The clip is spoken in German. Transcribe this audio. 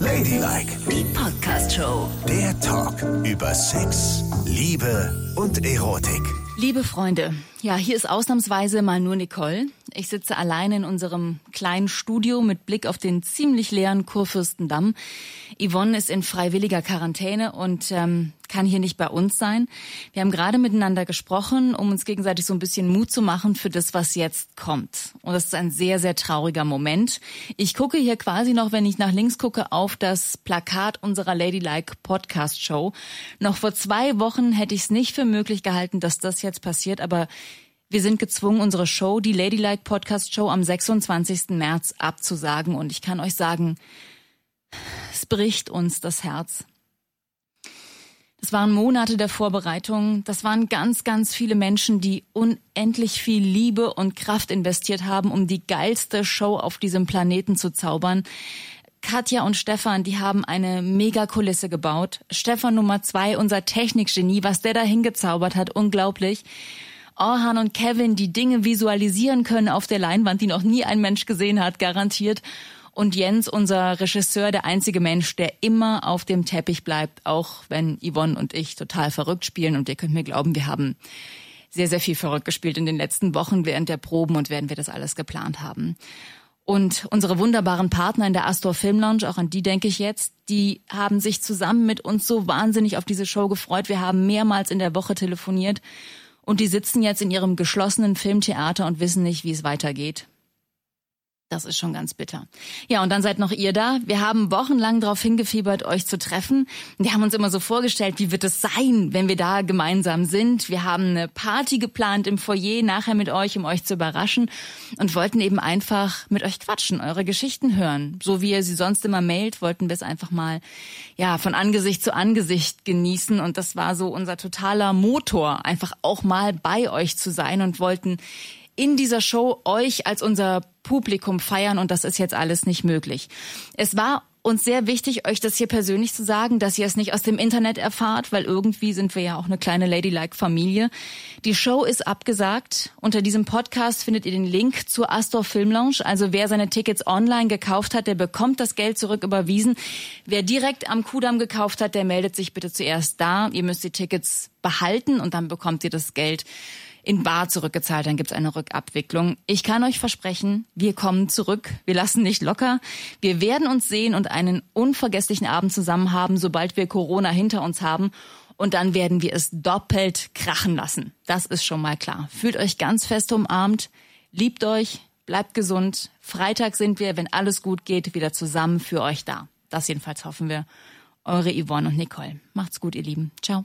Ladylike, Die Podcast-Show. der Talk über Sex, Liebe und Erotik. Liebe Freunde, ja, hier ist ausnahmsweise mal nur Nicole. Ich sitze allein in unserem kleinen Studio mit Blick auf den ziemlich leeren Kurfürstendamm. Yvonne ist in freiwilliger Quarantäne und ähm, kann hier nicht bei uns sein. Wir haben gerade miteinander gesprochen, um uns gegenseitig so ein bisschen Mut zu machen für das, was jetzt kommt. Und das ist ein sehr, sehr trauriger Moment. Ich gucke hier quasi noch, wenn ich nach links gucke, auf das Plakat unserer Ladylike Podcast Show. Noch vor zwei Wochen hätte ich es nicht für möglich gehalten, dass das jetzt passiert, aber wir sind gezwungen, unsere Show, die Ladylike Podcast Show, am 26. März abzusagen. Und ich kann euch sagen, es bricht uns das Herz. Das waren Monate der Vorbereitung. Das waren ganz, ganz viele Menschen, die unendlich viel Liebe und Kraft investiert haben, um die geilste Show auf diesem Planeten zu zaubern. Katja und Stefan, die haben eine Megakulisse gebaut. Stefan Nummer zwei, unser Technikgenie, was der da hingezaubert hat, unglaublich. Orhan und Kevin, die Dinge visualisieren können auf der Leinwand, die noch nie ein Mensch gesehen hat, garantiert. Und Jens, unser Regisseur, der einzige Mensch, der immer auf dem Teppich bleibt, auch wenn Yvonne und ich total verrückt spielen. Und ihr könnt mir glauben, wir haben sehr, sehr viel verrückt gespielt in den letzten Wochen während der Proben und werden wir das alles geplant haben. Und unsere wunderbaren Partner in der Astor Film Lounge, auch an die denke ich jetzt, die haben sich zusammen mit uns so wahnsinnig auf diese Show gefreut. Wir haben mehrmals in der Woche telefoniert und die sitzen jetzt in ihrem geschlossenen Filmtheater und wissen nicht, wie es weitergeht. Das ist schon ganz bitter. Ja, und dann seid noch ihr da. Wir haben wochenlang darauf hingefiebert, euch zu treffen. Wir haben uns immer so vorgestellt, wie wird es sein, wenn wir da gemeinsam sind. Wir haben eine Party geplant im Foyer nachher mit euch, um euch zu überraschen und wollten eben einfach mit euch quatschen, eure Geschichten hören. So wie ihr sie sonst immer mailt, wollten wir es einfach mal, ja, von Angesicht zu Angesicht genießen. Und das war so unser totaler Motor, einfach auch mal bei euch zu sein und wollten in dieser Show euch als unser Publikum feiern und das ist jetzt alles nicht möglich. Es war uns sehr wichtig, euch das hier persönlich zu sagen, dass ihr es nicht aus dem Internet erfahrt, weil irgendwie sind wir ja auch eine kleine Ladylike Familie. Die Show ist abgesagt. Unter diesem Podcast findet ihr den Link zur Astor Film Lounge. Also wer seine Tickets online gekauft hat, der bekommt das Geld zurück überwiesen. Wer direkt am Kudamm gekauft hat, der meldet sich bitte zuerst da. Ihr müsst die Tickets behalten und dann bekommt ihr das Geld in Bar zurückgezahlt, dann gibt's eine Rückabwicklung. Ich kann euch versprechen, wir kommen zurück, wir lassen nicht locker. Wir werden uns sehen und einen unvergesslichen Abend zusammen haben, sobald wir Corona hinter uns haben. Und dann werden wir es doppelt krachen lassen. Das ist schon mal klar. Fühlt euch ganz fest umarmt, liebt euch, bleibt gesund. Freitag sind wir, wenn alles gut geht, wieder zusammen für euch da. Das jedenfalls hoffen wir. Eure Yvonne und Nicole. Macht's gut, ihr Lieben. Ciao.